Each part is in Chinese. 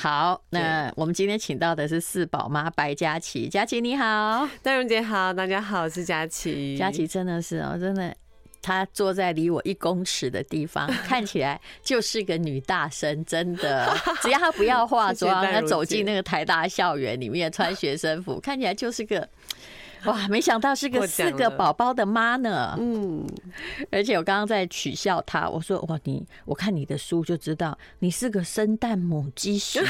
好，那我们今天请到的是四宝妈白佳琪，佳琪你好，戴荣姐好，大家好，我是佳琪。佳琪真的是哦，真的，她坐在离我一公尺的地方，看起来就是个女大生，真的，只要她不要化妆，她走进那个台大校园里面穿学生服，看起来就是个。哇，没想到是个四个宝宝的妈呢。嗯，而且我刚刚在取笑她，我说哇，你我看你的书就知道，你是个生蛋母鸡型。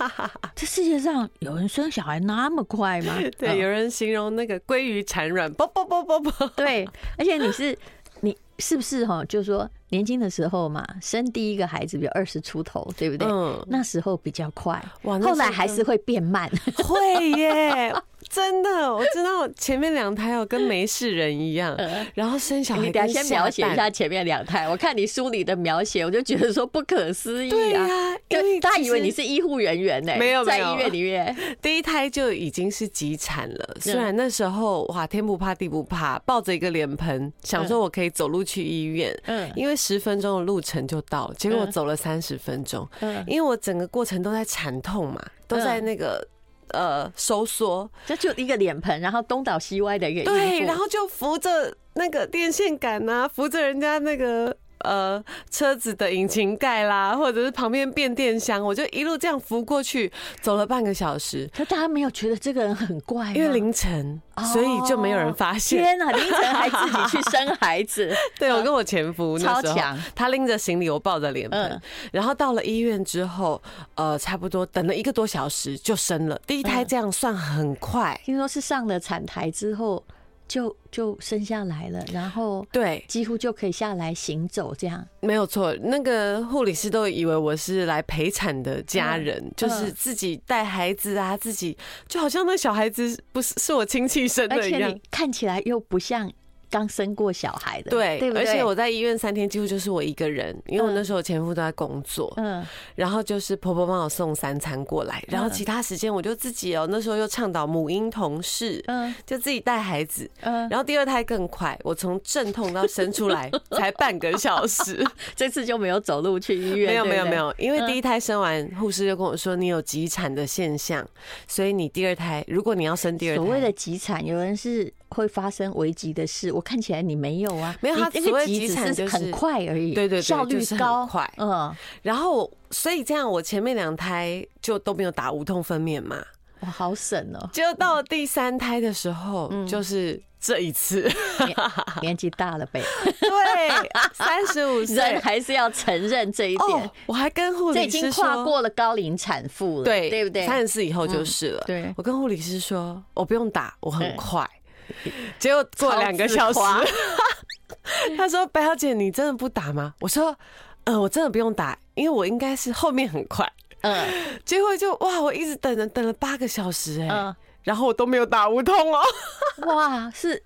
这世界上有人生小孩那么快吗？对，有人形容那个鲑鱼产卵，啵啵啵啵啵。对，而且你是你是不是哈？就是说年轻的时候嘛，生第一个孩子比如二十出头，对不对？嗯，那时候比较快，哇，后来还是会变慢，会耶。真的，我知道前面两胎哦，跟没事人一样。然后生小孩，你等下先描写一下前面两胎。我看你书里的描写，我就觉得说不可思议啊！对啊，因为大家以为你是医护人员呢，没有，在医院里面，第一胎就已经是急产了。虽然那时候哇，天不怕地不怕，抱着一个脸盆，想说我可以走路去医院，嗯，因为十分钟的路程就到了。结果我走了三十分钟，嗯，因为我整个过程都在产痛嘛，都在那个。呃，收缩，这就一个脸盆，然后东倒西歪的一个对，然后就扶着那个电线杆呐，扶着人家那个。呃，车子的引擎盖啦，或者是旁边变电箱，我就一路这样扶过去，走了半个小时。可大家没有觉得这个人很怪？因为凌晨，所以就没有人发现。天哪，凌晨还自己去生孩子？对，我跟我前夫那时候，他拎着行李，我抱着脸盆，然后到了医院之后，呃，差不多等了一个多小时就生了第一胎，这样算很快。听说是上了产台之后。就就生下来了，然后对，几乎就可以下来行走，这样没有错。那个护理师都以为我是来陪产的家人，嗯、就是自己带孩子啊，自己就好像那小孩子不是是我亲戚生的一样，而且你看起来又不像。刚生过小孩的，对？而且我在医院三天，几乎就是我一个人，因为我那时候前夫都在工作，嗯，然后就是婆婆帮我送三餐过来，然后其他时间我就自己哦，那时候又倡导母婴同事，嗯，就自己带孩子，嗯，然后第二胎更快，我从阵痛到生出来 才半个小时，这次就没有走路去医院，没有没有没有，因为第一胎生完，护士就跟我说你有急产的现象，所以你第二胎如果你要生第二胎，所谓的急产，有人是。会发生危急的事，我看起来你没有啊，没有。他所谓急产就是很快而已，对对对，效率高，快。嗯，然后所以这样，我前面两胎就都没有打无痛分娩嘛，哇，好省哦。就到了第三胎的时候，就是这一次，年纪大了呗，对，三十五 岁，人还是要承认这一点。我还跟护理师说，已经跨过了高龄产妇了，对对不对？三十四以后就是了。对，我跟护理师说，我不用打，我很快。结果过两个小时，他说：“白小姐，你真的不打吗？”我说：“嗯，我真的不用打，因为我应该是后面很快。”嗯，结果就哇，我一直等了等了八个小时哎，然后我都没有打无痛哦。哇，是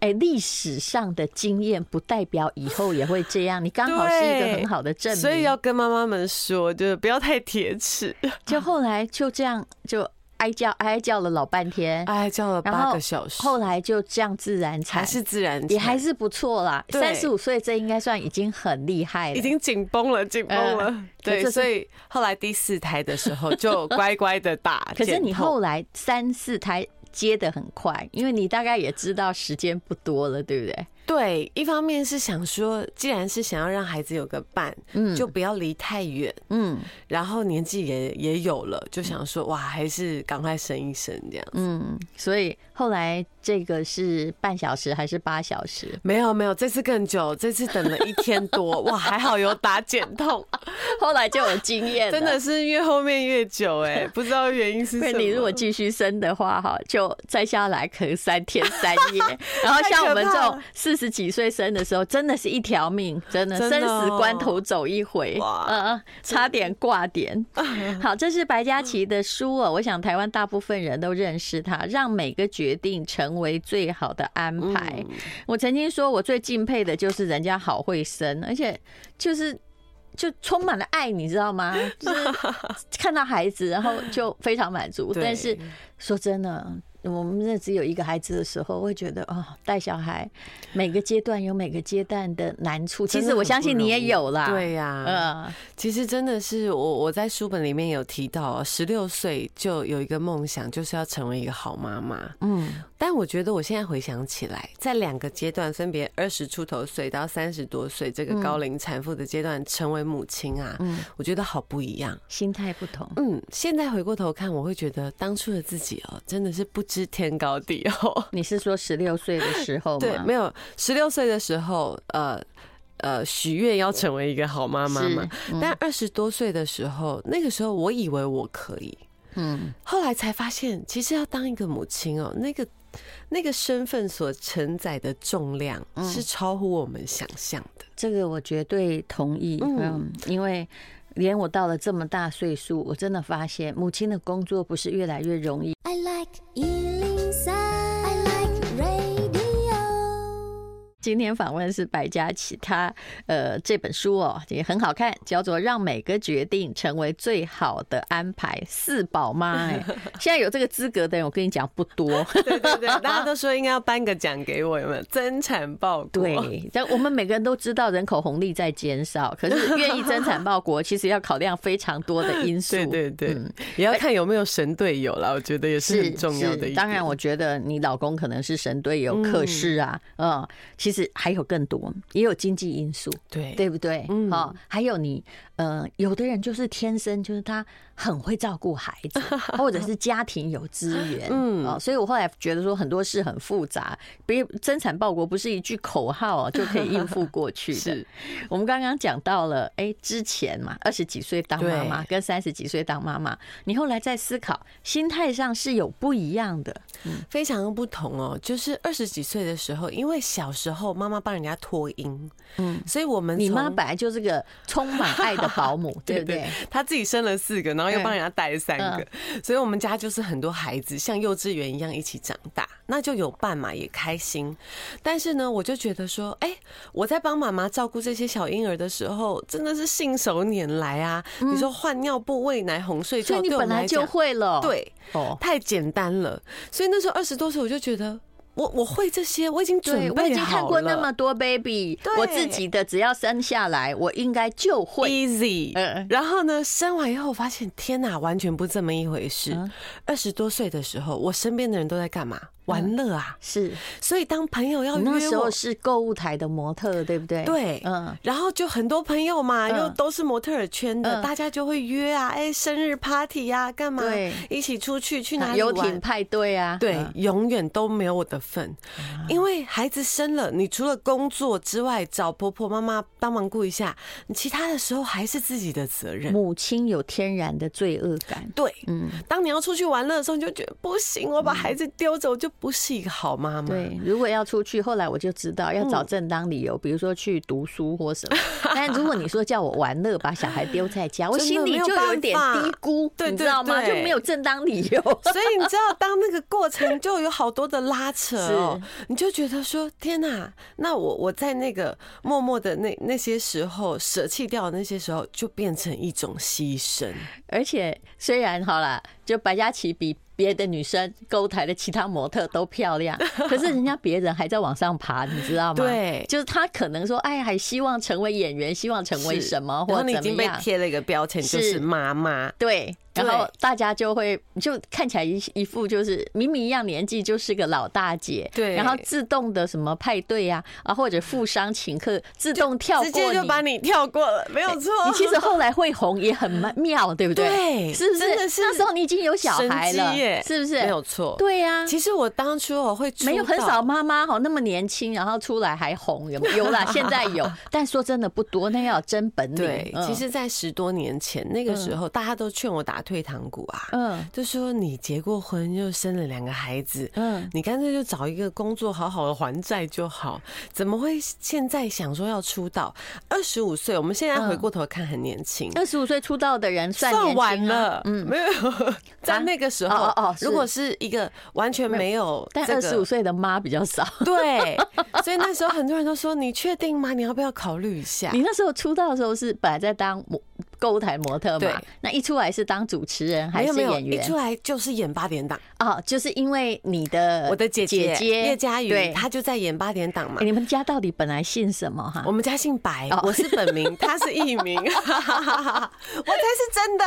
哎，历史上的经验不代表以后也会这样。你刚好是一个很好的证明，所以要跟妈妈们说，就是不要太铁齿。就后来就这样就。哀叫哀叫了老半天，哀叫了八个小时，后来就这样自然产，还是自然产，也还是不错啦。三十五岁这应该算已经很厉害了，已经紧绷了，紧绷了。对，所以后来第四胎的时候就乖乖的打。可是你后来三四胎接的很快，因为你大概也知道时间不多了，对不对？对，一方面是想说，既然是想要让孩子有个伴，嗯，就不要离太远，嗯，然后年纪也也有了，就想说，哇，还是赶快生一生这样子，嗯，所以后来。这个是半小时还是八小时？没有没有，这次更久，这次等了一天多。哇，还好有打减痛，后来就有经验。真的是越后面越久哎，不知道原因是什么。你如果继续生的话哈，就再下来可能三天三夜。然后像我们这种四十几岁生的时候，真的是一条命，真的生死关头走一回，嗯，差点挂点。好，这是白嘉琪的书哦，我想台湾大部分人都认识他，让每个决定成。成为最好的安排。我曾经说，我最敬佩的就是人家好会生，而且就是就充满了爱，你知道吗？就是看到孩子，然后就非常满足。但是说真的，我们那只有一个孩子的时候，会觉得哦，带小孩每个阶段有每个阶段的难处。其实我相信你也有啦。对呀，嗯，其实真的是我我在书本里面有提到，十六岁就有一个梦想，就是要成为一个好妈妈。嗯，但我觉得我现在回想起来，在两个阶段，分别二十出头岁到三十多岁这个高龄产妇的阶段，成为母亲啊，嗯，我觉得好不一样，心态不同。嗯，现在回过头看，我会觉得当初的自己哦，真的是不知天高地厚。你是说十六岁的时候吗？对，没有十六岁的时候，呃呃，许愿要成为一个好妈妈嘛。但二十多岁的时候，那个时候我以为我可以，嗯，后来才发现，其实要当一个母亲哦，那个那个身份所承载的重量是超乎我们想象的。这个我绝对同意，嗯，因为。连我到了这么大岁数，我真的发现母亲的工作不是越来越容易。I like 今天访问是白嘉琪，她呃这本书哦也很好看，叫做《让每个决定成为最好的安排》，四宝妈哎，现在有这个资格的人，我跟你讲不多。对对对，大家都说应该要颁个奖给我，有没有？增产报国。对，但我们每个人都知道人口红利在减少，可是愿意增产报国，其实要考量非常多的因素。对对对，嗯，也要看有没有神队友啦，我觉得也是很重要的。当然，我觉得你老公可能是神队友，可是啊，嗯，其实还有更多，也有经济因素，对对不对？嗯，好，还有你，呃，有的人就是天生就是他很会照顾孩子，或者是家庭有资源，嗯，哦，所以我后来觉得说很多事很复杂，别增产报国不是一句口号就可以应付过去的。是，我们刚刚讲到了，哎、欸，之前嘛，二十几岁当妈妈跟三十几岁当妈妈，你后来在思考，心态上是有不一样的，嗯，非常不同哦。就是二十几岁的时候，因为小时候妈妈。帮人家托婴，嗯，所以我们你妈本来就是个充满爱的保姆，对不对？他自己生了四个，然后又帮人家带三个，所以我们家就是很多孩子像幼稚园一样一起长大，那就有伴嘛，也开心。但是呢，我就觉得说，哎，我在帮妈妈照顾这些小婴儿的时候，真的是信手拈来啊！你说换尿布、喂奶、哄睡觉，所以你本来就会了，对，哦，太简单了。所以那时候二十多岁，我就觉得。我我会这些，我已经准备好了。我已经看过那么多 baby，我自己的只要生下来，我应该就会 easy。然后呢，生完以后我发现，天哪，完全不这么一回事。二十多岁的时候，我身边的人都在干嘛？玩乐啊，是，所以当朋友要约我，那时候是购物台的模特，对不对？对，嗯，然后就很多朋友嘛，又都是模特儿圈的，大家就会约啊，哎，生日 party 呀，干嘛？对，一起出去去哪里？游艇派对啊，对，永远都没有我的份，因为孩子生了，你除了工作之外，找婆婆妈妈帮忙顾一下，你其他的时候还是自己的责任。母亲有天然的罪恶感，对，嗯，当你要出去玩乐的时候，你就觉得不行，我把孩子丢走就。不是一个好妈妈。对，如果要出去，后来我就知道要找正当理由，比如说去读书或什么。但如果你说叫我玩乐，把小孩丢在家，我心里就有点低估，你知道吗？就没有正当理由。所以你知道，当那个过程就有好多的拉扯哦，你就觉得说，天哪，那我我在那个默默的那那些时候舍弃掉的那些时候，就变成一种牺牲。而且虽然好了，就白嘉琪比。别的女生勾台的其他模特都漂亮，可是人家别人还在往上爬，你知道吗？对，就是她可能说，哎，还希望成为演员，希望成为什么？你已经被贴了一个标签，就是妈妈。对。然后大家就会就看起来一一副就是明明一样年纪就是个老大姐，对，然后自动的什么派对呀啊或者富商请客自动跳过你，直接就把你跳过了，没有错。你其实后来会红也很妙，对不对？对，是不是？那时候你已经有小孩了，是不是？没有错。对呀，其实我当初我会没有很少妈妈哈那么年轻，然后出来还红，有 有啦，现在有，但说真的不多，那要真本领。对，其实，在十多年前那个时候，大家都劝我打退堂鼓啊，嗯，就说你结过婚又生了两个孩子，嗯，你干脆就找一个工作好好的还债就好，怎么会现在想说要出道？二十五岁，我们现在回过头看很年轻，二十五岁出道的人算算晚了，嗯，没有在那个时候哦，如果是一个完全没有，但二十五岁的妈比较少，对，所以那时候很多人都说你确定吗？你要不要考虑一下？你那时候出道的时候是本来在当购物台模特嘛，那一出来是当主持人还是演员？一出来就是演八点档哦，就是因为你的我的姐姐叶嘉瑜，她就在演八点档嘛。你们家到底本来姓什么哈？我们家姓白，我是本名，他是艺名，我才是真的。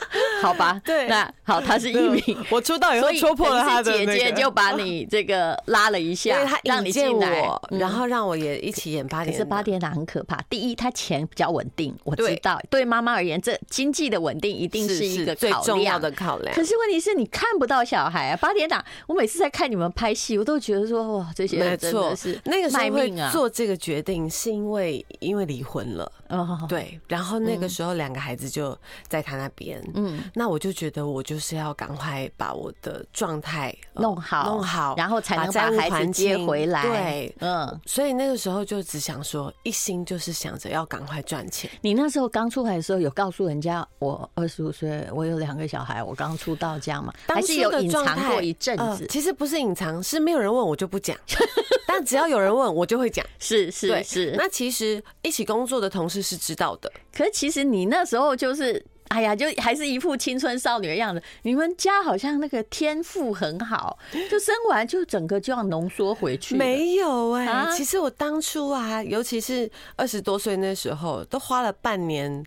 好吧，对，那好，他是一名。我出道以后戳破了他的姐姐，就把你这个拉了一下，让你进来，然后让我也一起演八点档。可是八点档很可怕。第一，他钱比较稳定，我知道。对妈妈而言，这经济的稳定一定是一个最重要的考量。可是问题是你看不到小孩啊。八点档，我每次在看你们拍戏，我都觉得说哇，这些人真的是那个时候会做这个决定，是因为因为离婚了。哦，对，然后那个时候两个孩子就在他那边。嗯，那我就觉得我就是要赶快把我的状态弄好，弄好，然后才能把孩子接回来。对，嗯，所以那个时候就只想说，一心就是想着要赶快赚钱。你那时候刚出来的时候，有告诉人家我二十五岁，我有两个小孩，我刚出道这样吗？还是有隐藏过一阵子？其实不是隐藏，是没有人问我就不讲，但只要有人问我就会讲。是是是。那其实一起工作的同事是知道的，可是其实你那时候就是。哎呀，就还是一副青春少女的样子。你们家好像那个天赋很好，就生完就整个就要浓缩回去。没有哎、欸，啊、其实我当初啊，尤其是二十多岁那时候，都花了半年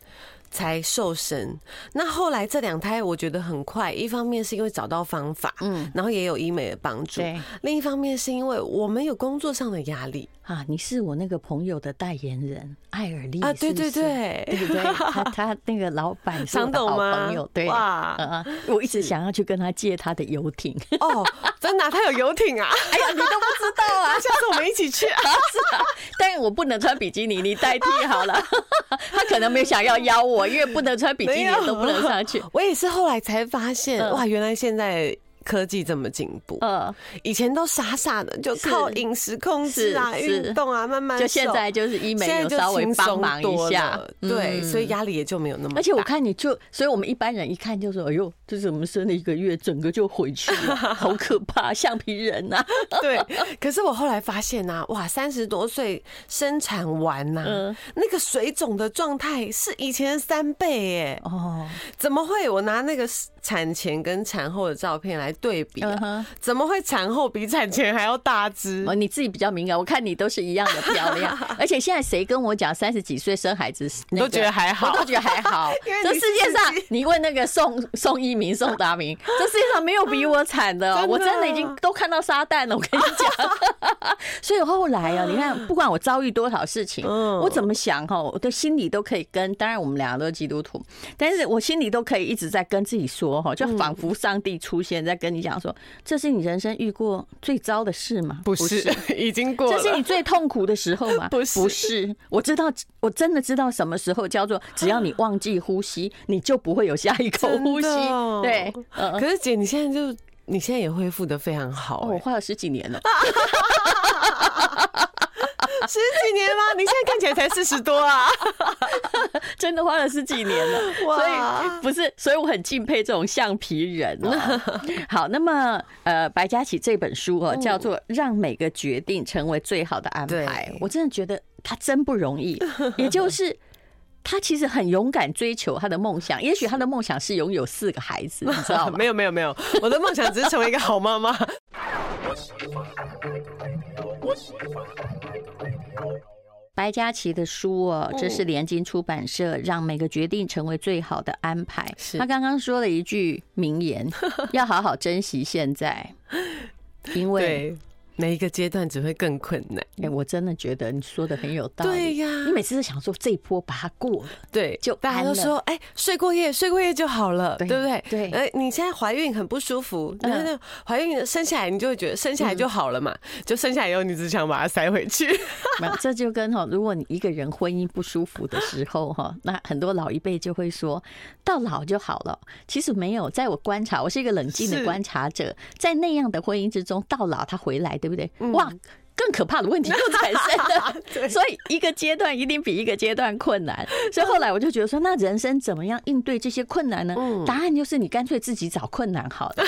才瘦身。那后来这两胎，我觉得很快。一方面是因为找到方法，嗯，然后也有医美的帮助。对，另一方面是因为我们有工作上的压力。啊，你是我那个朋友的代言人艾尔丽啊，对对对，对不对？他 他那个老板是我的好 朋友，对哇，我一直想要去跟他借他的游艇哦，真的，他有游艇啊？哎呀，你都不知道啊，下次我们一起去啊！但我不能穿比基尼，你代替好了。他可能没有想要邀我，因为不能穿比基尼都不能上去。我也是后来才发现，哇，原来现在。科技这么进步，呃，以前都傻傻的就靠饮食控制啊、运动啊，慢慢就现在就是医美有稍微帮忙一下，对，所以压力也就没有那么大。而且我看你就，所以我们一般人一看就说：“哎呦，这怎么生了一个月，整个就回去了，好可怕，橡皮人呐！” 对。可是我后来发现呐，哇，三十多岁生产完呐，那个水肿的状态是以前的三倍耶！哦，怎么会？我拿那个产前跟产后的照片来。对比，怎么会产后比产前还要大只？哦，你自己比较敏感，我看你都是一样的漂亮。而且现在谁跟我讲三十几岁生孩子，你都觉得还好，我都觉得还好。这世界上，你问那个宋宋一鸣、宋达明，这世界上没有比我惨的。我真的已经都看到撒旦了，我跟你讲。所以后来啊，你看，不管我遭遇多少事情，我怎么想哈，我的心里都可以跟。当然，我们两个都是基督徒，但是我心里都可以一直在跟自己说哈，就仿佛上帝出现在。跟你讲说，这是你人生遇过最糟的事吗？不是，已经过了。这是你最痛苦的时候吗？不是，不是。我知道，我真的知道什么时候叫做，只要你忘记呼吸，你就不会有下一口呼吸。对，可是姐，你现在就你现在也恢复的非常好。我花了十几年了。十几年吗？你现在看起来才四十多啊！真的花了十几年了，所以不是，所以我很敬佩这种橡皮人。好，那么呃，白嘉琪这本书哦，叫做《让每个决定成为最好的安排》。我真的觉得他真不容易，也就是他其实很勇敢追求他的梦想。也许他的梦想是拥有四个孩子，你知道吗？没有，没有，没有，我的梦想只是成为一个好妈妈。白嘉琪的书哦，这是联经出版社让每个决定成为最好的安排。他刚刚说了一句名言，要好好珍惜现在，因为。每一个阶段只会更困难。哎，我真的觉得你说的很有道理。对呀，你每次都想说这一波把它过了，对，就大家都说，哎，睡过夜，睡过夜就好了，对不对？对。哎，你现在怀孕很不舒服，那那怀孕生下来，你就会觉得生下来就好了嘛？就生下来以后，你只想把它塞回去。这就跟哈，如果你一个人婚姻不舒服的时候哈，那很多老一辈就会说到老就好了。其实没有，在我观察，我是一个冷静的观察者，在那样的婚姻之中，到老他回来。对不对？哇，更可怕的问题又产生了。所以一个阶段一定比一个阶段困难。所以后来我就觉得说，那人生怎么样应对这些困难呢？答案就是你干脆自己找困难好了，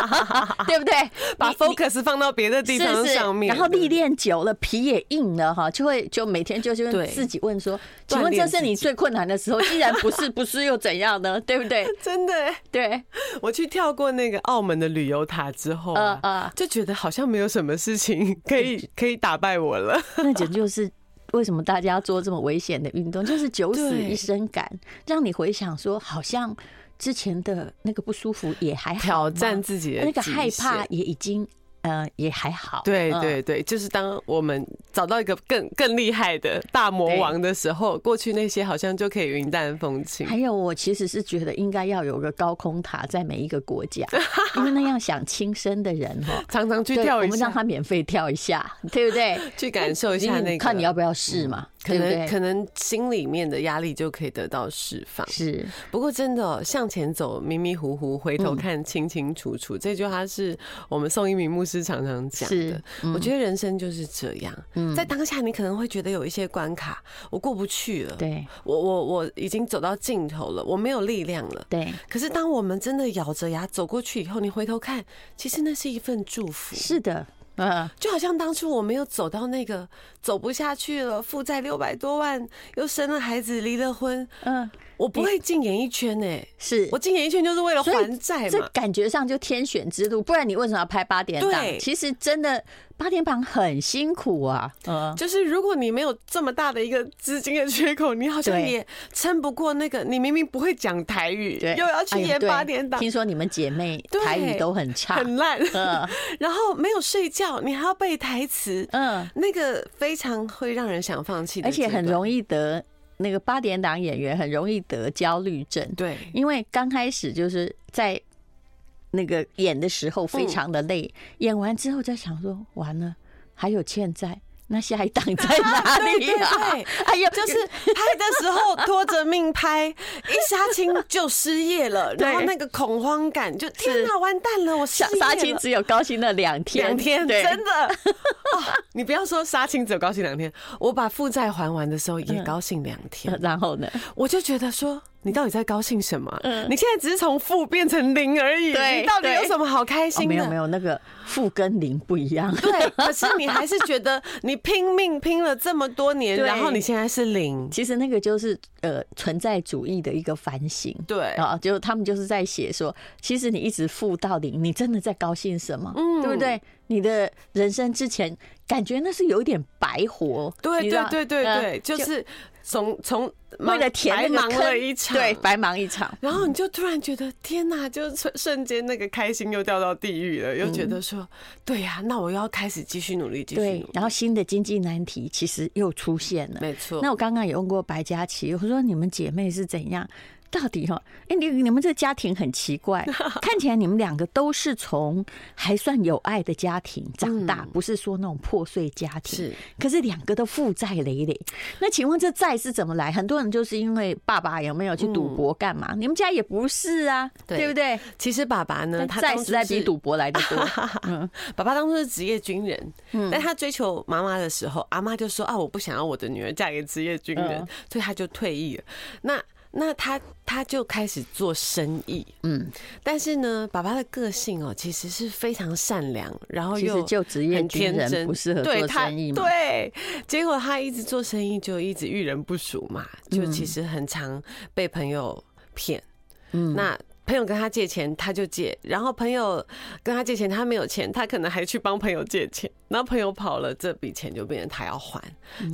对不对？把 focus 放到别的地方上面，然后历练久了，皮也硬了哈，就会就每天就就自己问说，请问这是你最困难的时候？既然不是，不是又怎样呢？对不对？真的，对。我去跳过那个澳门的旅游塔之后啊，就觉得好像没有什么事情可以可以打败我了。那简直就是为什么大家要做这么危险的运动，就是九死一生感，让你回想说，好像之前的那个不舒服也还好，挑战自己的那个害怕也已经。呃，也还好。对对对，就是当我们找到一个更更厉害的大魔王的时候，过去那些好像就可以云淡风轻。还有，我其实是觉得应该要有个高空塔在每一个国家，因为那样想轻生的人哈，常常去跳一下，我们让他免费跳一下，对不对？去感受一下那个，看你要不要试嘛。可能可能心里面的压力就可以得到释放。是，不过真的向前走迷迷糊糊，回头看清清楚楚，这句话是我们宋一鸣牧师常常讲的。我觉得人生就是这样，在当下你可能会觉得有一些关卡我过不去了，对，我我我已经走到尽头了，我没有力量了，对。可是当我们真的咬着牙走过去以后，你回头看，其实那是一份祝福。是的。嗯，就好像当初我没有走到那个走不下去了，负债六百多万，又生了孩子，离了婚，嗯，我不会进演艺圈呢。是。我进演艺圈就是为了还债嘛，这感觉上就天选之路，不然你为什么要拍八点档？对，其实真的。八点档很辛苦啊，嗯，就是如果你没有这么大的一个资金的缺口，你好像也撑不过那个。你明明不会讲台语，又要去演八点档。听说你们姐妹台语都很差，很烂，嗯，然后没有睡觉，你还要背台词，嗯，那个非常会让人想放弃，而且很容易得那个八点档演员很容易得焦虑症，对，因为刚开始就是在。那个演的时候非常的累，演完之后在想说完了还有欠债，那下一档在哪里啊？对？哎呀，就是拍的时候拖着命拍，一杀青就失业了，然后那个恐慌感就天哪，完蛋了，我杀杀青只有高兴了两天，两天真的。你不要说杀青只有高兴两天，我把负债还完的时候也高兴两天，然后呢，我就觉得说。你到底在高兴什么？嗯，你现在只是从负变成零而已。对，你到底有什么好开心的？没有没有，那个负跟零不一样。对，可是你还是觉得你拼命拼了这么多年，然后你现在是零。其实那个就是呃存在主义的一个反省。对啊，就他们就是在写说，其实你一直负到零，你真的在高兴什么？嗯，对不对？你的人生之前感觉那是有点白活。对对对对对，就是。从从为了填那个坑，对，白忙一场。然后你就突然觉得天哪，就瞬瞬间那个开心又掉到地狱了，又觉得说，对呀，那我要开始继续努力，继续努力。然后新的经济难题其实又出现了，没错。那我刚刚也问过白佳琪，我说你们姐妹是怎样？到底哈？哎，你你们这个家庭很奇怪，看起来你们两个都是从还算有爱的家庭长大，不是说那种破碎家庭。是，可是两个都负债累累。那请问这债是怎么来？很多人就是因为爸爸有没有去赌博干嘛？你们家也不是啊，对不对？其实爸爸呢，他债实在比赌博来的多。嗯，爸爸当初是职业军人，但他追求妈妈的时候，阿妈就说啊，我不想要我的女儿嫁给职业军人，所以他就退役了。那那他他就开始做生意，嗯，但是呢，爸爸的个性哦，其实是非常善良，然后又就职业军人不适合做生意嘛，对，结果他一直做生意就一直遇人不淑嘛，就其实很常被朋友骗，嗯，那。朋友跟他借钱，他就借；然后朋友跟他借钱，他没有钱，他可能还去帮朋友借钱。然后朋友跑了，这笔钱就变成他要还，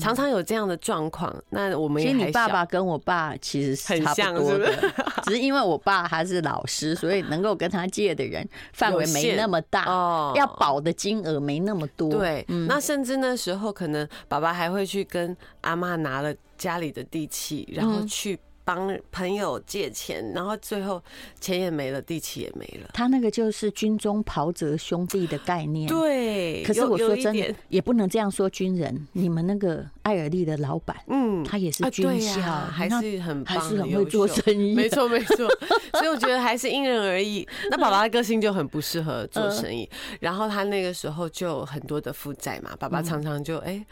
常常有这样的状况。那我们也其实你爸爸跟我爸其实是差不多的，只是因为我爸他是老师，所以能够跟他借的人范围没那么大，哦，要保的金额没那么多。对，那甚至那时候可能爸爸还会去跟阿妈拿了家里的地契，然后去。帮朋友借钱，然后最后钱也没了，地契也没了。他那个就是军中袍泽兄弟的概念。对，可是我说真的，也不能这样说军人。你们那个艾尔利的老板，嗯，他也是军校，还是很还是很会做生意。没错，没错。所以我觉得还是因人而异。那爸爸的个性就很不适合做生意，然后他那个时候就有很多的负债嘛，爸爸常常就哎。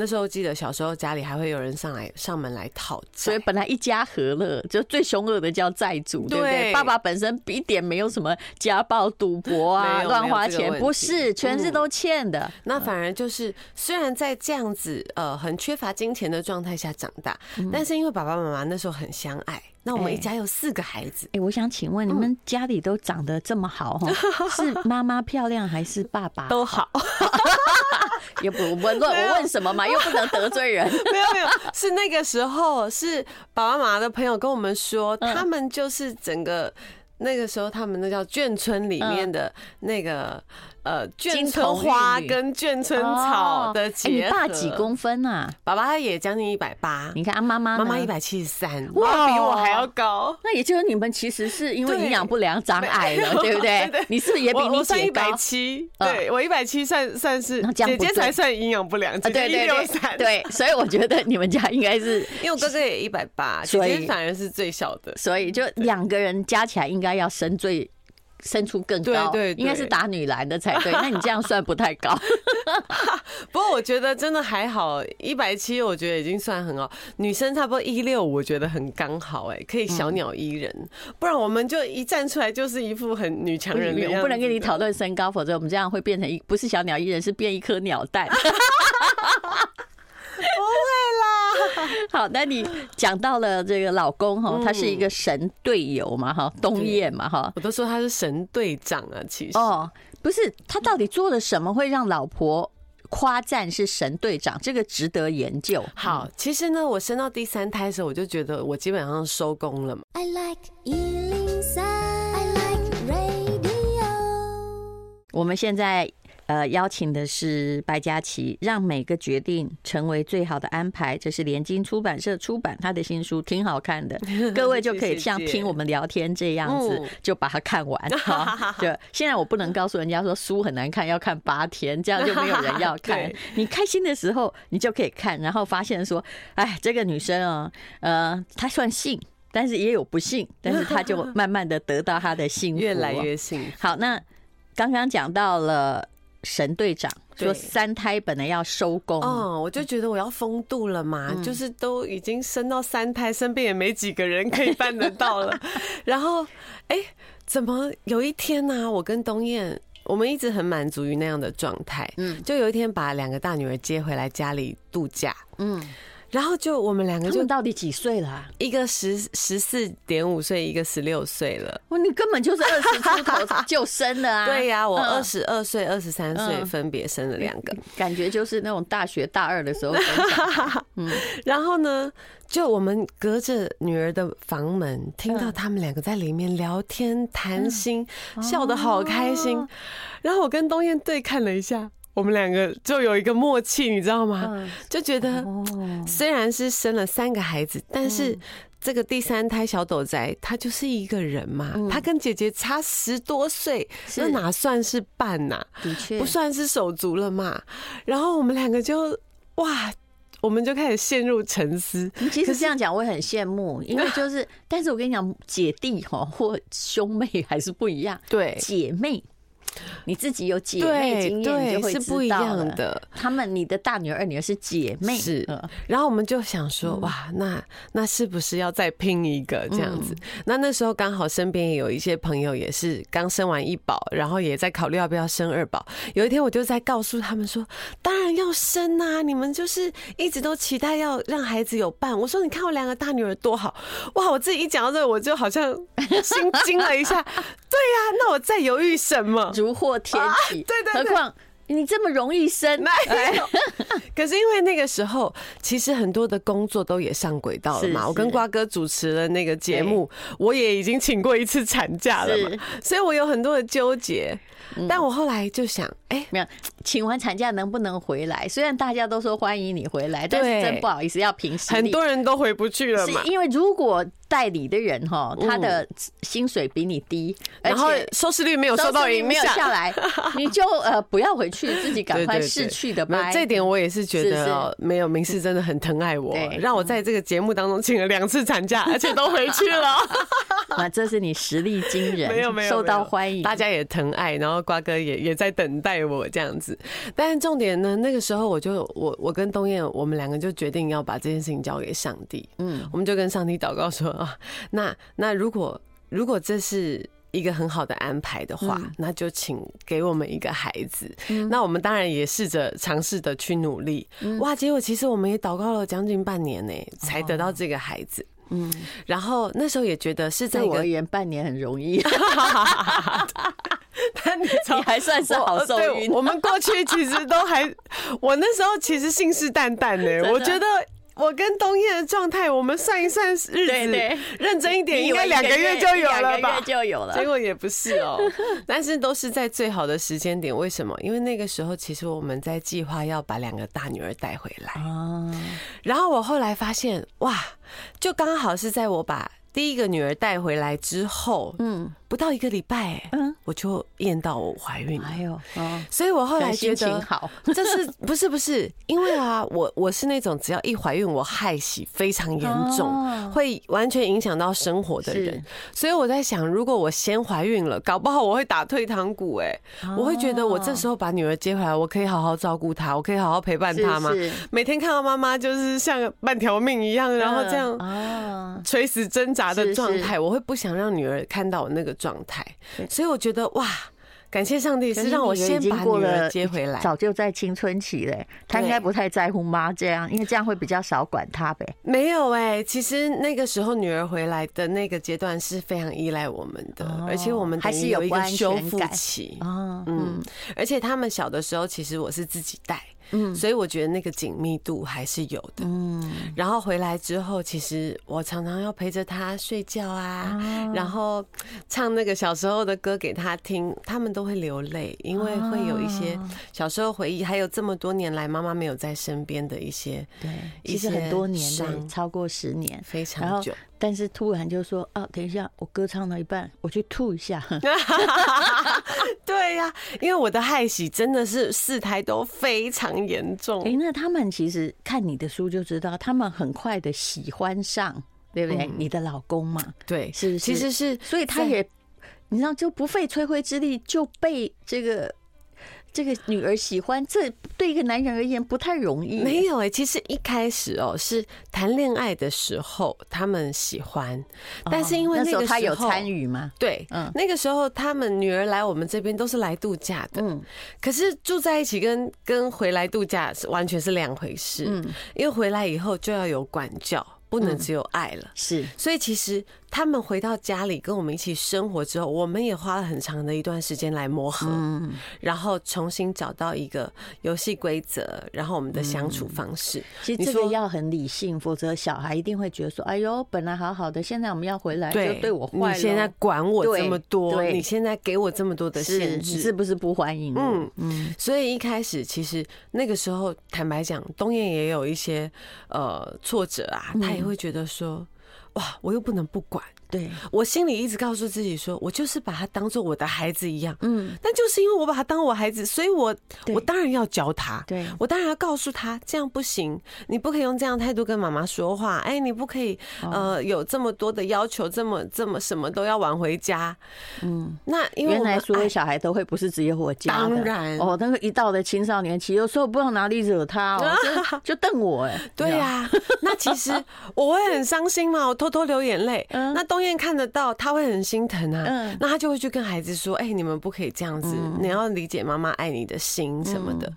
那时候记得小时候家里还会有人上来上门来讨债，所以本来一家和乐，就最凶恶的叫债主，对不对？爸爸本身一点没有什么家暴、赌博啊、乱花钱，不是，全是都欠的。那反而就是虽然在这样子呃很缺乏金钱的状态下长大，但是因为爸爸妈妈那时候很相爱。那我们一家有四个孩子，哎，我想请问你们家里都长得这么好哈，是妈妈漂亮还是爸爸都好？也不问问我问什么嘛，又不能得罪人。没有没有，是那个时候是爸爸妈妈的朋友跟我们说，他们就是整个那个时候他们那叫眷村里面的那个。呃，眷村花跟眷村草的结合。你爸几公分啊？爸爸也将近一百八。你看啊，妈妈妈妈一百七十三，哇，比我还要高。那也就是你们其实是因为营养不良长矮了，对不 对？你是不是也比你姐高？一百七，对我一百七算算是姐姐才算营养不良，对对对，对，所以我觉得你们家应该是，因为我哥哥也一百八，姐姐反而是最小的，所以就两个人加起来应该要生最。生出更高，对，应该是打女篮的才对。那你这样算不太高。不过我觉得真的还好，一百七我觉得已经算很好。女生差不多一六五，我觉得很刚好，哎，可以小鸟依人。不然我们就一站出来就是一副很女强人的样子。我不能跟你讨论身高，否则我们这样会变成一不是小鸟依人，是变一颗鸟蛋。好，那你讲到了这个老公哈，他是一个神队友嘛哈，东燕嘛哈，我都说他是神队长啊，其实哦，不是，他到底做了什么会让老婆夸赞是神队长？这个值得研究。好，其实呢，我生到第三胎的时候，我就觉得我基本上收工了嘛。I like 103, I like radio。我们现在。呃，邀请的是白嘉琪，让每个决定成为最好的安排。这是联经出版社出版他的新书，挺好看的。各位就可以像听我们聊天这样子，就把它看完。哈，就现在我不能告诉人家说书很难看，要看八天，这样就没有人要看。你开心的时候，你就可以看，然后发现说，哎，这个女生啊，呃，她算幸，但是也有不幸，但是她就慢慢的得到她的幸福，越来越幸福。好，那刚刚讲到了。神队长说：“三胎本来要收工，哦，我就觉得我要封度了嘛，就是都已经生到三胎，身边也没几个人可以办得到了。然后，哎，怎么有一天呢？我跟东燕，我们一直很满足于那样的状态，嗯，就有一天把两个大女儿接回来家里度假，嗯。”然后就我们两个就到底几岁了？一个十十四点五岁，一个十六岁了。哇，你根本就是二十出头就生了啊！对呀，我二十二岁、二十三岁分别生了两个，感觉就是那种大学大二的时候。嗯，然后呢，就我们隔着女儿的房门，听到他们两个在里面聊天谈心，笑得好开心。然后我跟东燕对看了一下。我们两个就有一个默契，你知道吗？就觉得虽然是生了三个孩子，但是这个第三胎小斗仔他就是一个人嘛，他跟姐姐差十多岁，那哪算是伴呐？的确不算是手足了嘛。然后我们两个就哇，我们就开始陷入沉思。其实这样讲我也很羡慕，因为就是，但是我跟你讲，姐弟哈或兄妹还是不一样。对，姐妹。你自己有姐妹经验，就会是不一样的。他们，你的大女儿、二女儿是姐妹，是。然后我们就想说，哇，那那是不是要再拼一个这样子？那那时候刚好身边也有一些朋友也是刚生完一宝，然后也在考虑要不要生二宝。有一天我就在告诉他们说，当然要生啊！你们就是一直都期待要让孩子有伴。我说，你看我两个大女儿多好哇！我自己一讲到这，我就好像心惊了一下。对呀，那我在犹豫什么？如 获天启，对对，何况你这么容易生？可是因为那个时候，其实很多的工作都也上轨道了嘛。我跟瓜哥主持了那个节目，我也已经请过一次产假了嘛，所以我有很多的纠结。但我后来就想，哎，没有，请完产假能不能回来？虽然大家都说欢迎你回来，但是真不好意思，要凭实力。很多人都回不去了嘛。因为如果代理的人哈，他的薪水比你低，然后收视率没有受到影响，没有下来，你就呃不要回去，自己赶快逝去的吧。这点我也是觉得，没有明世真的很疼爱我，让我在这个节目当中请了两次产假，而且都回去了。啊这是你实力惊人，没有没有受到欢迎，大家也疼爱，然后瓜哥也也在等待我这样子。但是重点呢，那个时候我就我我跟东燕，我们两个就决定要把这件事情交给上帝。嗯，我们就跟上帝祷告说。啊，那那如果如果这是一个很好的安排的话，嗯、那就请给我们一个孩子。嗯、那我们当然也试着尝试的去努力。嗯、哇，结果其实我们也祷告了将近半年呢，才得到这个孩子。嗯，然后那时候也觉得是在我而言半年很容易 但你你还算是好受孕。我们过去其实都还，我那时候其实信誓旦旦呢，我觉得。我跟东燕的状态，我们算一算日子，认真一点，应该两个月就有了吧？就有了。结果也不是哦，但是都是在最好的时间点。为什么？因为那个时候其实我们在计划要把两个大女儿带回来。哦。然后我后来发现，哇，就刚好是在我把第一个女儿带回来之后，嗯。不到一个礼拜，嗯，我就验到我怀孕了。哎呦，所以我后来觉得，这是不是不是？因为啊，我我是那种只要一怀孕，我害喜非常严重，会完全影响到生活的人。所以我在想，如果我先怀孕了，搞不好我会打退堂鼓。哎，我会觉得我这时候把女儿接回来，我可以好好照顾她，我可以好好陪伴她吗？每天看到妈妈就是像半条命一样，然后这样垂死挣扎的状态，我会不想让女儿看到我那个。状态，所以我觉得哇，感谢上帝是让我先把女儿接回来。早就在青春期嘞，他应该不太在乎妈这样，因为这样会比较少管他呗。没有哎，其实那个时候女儿回来的那个阶段是非常依赖我们的，而且我们还是有一个修复期。嗯，而且他们小的时候，其实我是自己带。嗯，所以我觉得那个紧密度还是有的。嗯，然后回来之后，其实我常常要陪着他睡觉啊，然后唱那个小时候的歌给他听，他们都会流泪，因为会有一些小时候回忆，还有这么多年来妈妈没有在身边的一些，对，其实很多年的，超过十年，非常久。但是突然就说啊，等一下，我歌唱到一半，我去吐一下。对呀、啊，因为我的害喜真的是四胎都非常严重。哎、欸，那他们其实看你的书就知道，他们很快的喜欢上，对不对？嗯、你的老公嘛，对，是是？其实是，所以他也，你知道，就不费吹灰之力就被这个。这个女儿喜欢，这对一个男人而言不太容易。没有哎，其实一开始哦是谈恋爱的时候他们喜欢，但是因为那个时候他有参与吗？对，嗯，那个时候他们女儿来我们这边都是来度假的，嗯，可是住在一起跟跟回来度假是完全是两回事，嗯，因为回来以后就要有管教，不能只有爱了，是，所以其实。他们回到家里跟我们一起生活之后，我们也花了很长的一段时间来磨合，然后重新找到一个游戏规则，然后我们的相处方式。其实这个要很理性，否则小孩一定会觉得说：“哎呦，本来好好的，现在我们要回来，就对我坏了。你现在管我这么多，你现在给我这么多的限制，是不是不欢迎？”嗯嗯。所以一开始其实那个时候，坦白讲，东燕也有一些呃挫折啊，他也会觉得说。哇！我又不能不管，对，我心里一直告诉自己说，我就是把他当做我的孩子一样，嗯，但就是因为我把他当我孩子，所以我我当然要教他，对，我当然要告诉他这样不行，你不可以用这样态度跟妈妈说话，哎，你不可以呃有这么多的要求，这么这么什么都要晚回家，嗯，那因为原来所有小孩都会不是只有我教的，当然。哦，那个一到的青少年期，有时候不知道哪里惹他，哦，就瞪我，哎，对呀，那其实我会很伤心嘛，我偷偷流眼泪，嗯、那东艳看得到，他会很心疼啊。嗯、那他就会去跟孩子说：“哎、欸，你们不可以这样子，嗯、你要理解妈妈爱你的心什么的。嗯”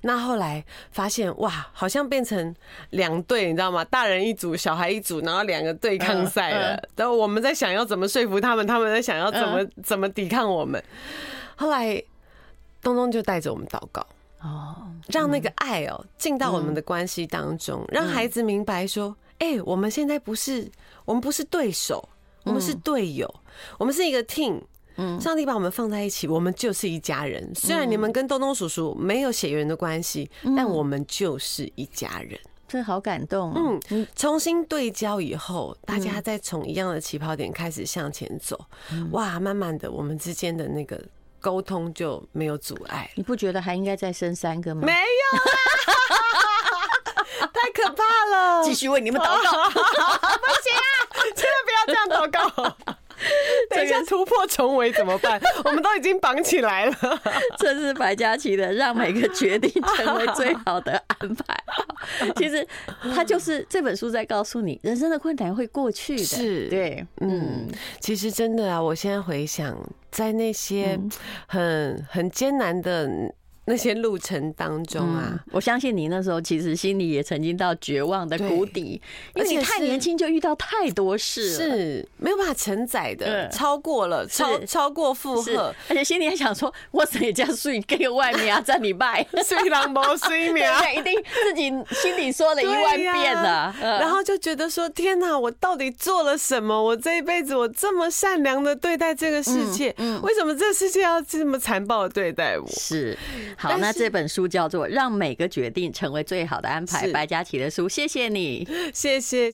那后来发现，哇，好像变成两队，你知道吗？大人一组，小孩一组，然后两个对抗赛了。然后、我们在想要怎么说服他们，他们在想要怎么怎么抵抗我们。后来。东东就带着我们祷告哦，让那个爱哦进到我们的关系当中，让孩子明白说，哎，我们现在不是，我们不是对手，我们是队友，我们是一个 team。嗯，上帝把我们放在一起，我们就是一家人。虽然你们跟东东叔叔没有血缘的关系，但我们就是一家人。这好感动哦。嗯，重新对焦以后，大家再从一样的起跑点开始向前走，哇，慢慢的，我们之间的那个沟通就没有阻碍。你不觉得还应该再生三个吗？没有，太可怕了。继续为你们祷告，不行啊，千万不要这样祷告。等一下突破重围怎么办？我们都已经绑起来了。这是白嘉琪的，让每个决定成为最好的安排。其实他就是这本书在告诉你，人生的困难会过去的。是，对，嗯，其实真的啊，我现在回想，在那些很很艰难的。那些路程当中啊、嗯，我相信你那时候其实心里也曾经到绝望的谷底，因为你太年轻就遇到太多事了，是没有办法承载的，超过了，超超过负荷，而且心里还想说，我怎样睡跟外面啊，在礼拜。睡狼不睡眠，一定自己心里说了一万遍了，然后就觉得说，天哪，我到底做了什么？我这一辈子我这么善良的对待这个世界，为什么这个世界要这么残暴的对待我？是。好，那这本书叫做《让每个决定成为最好的安排》，白嘉琪的书，谢谢你，谢谢。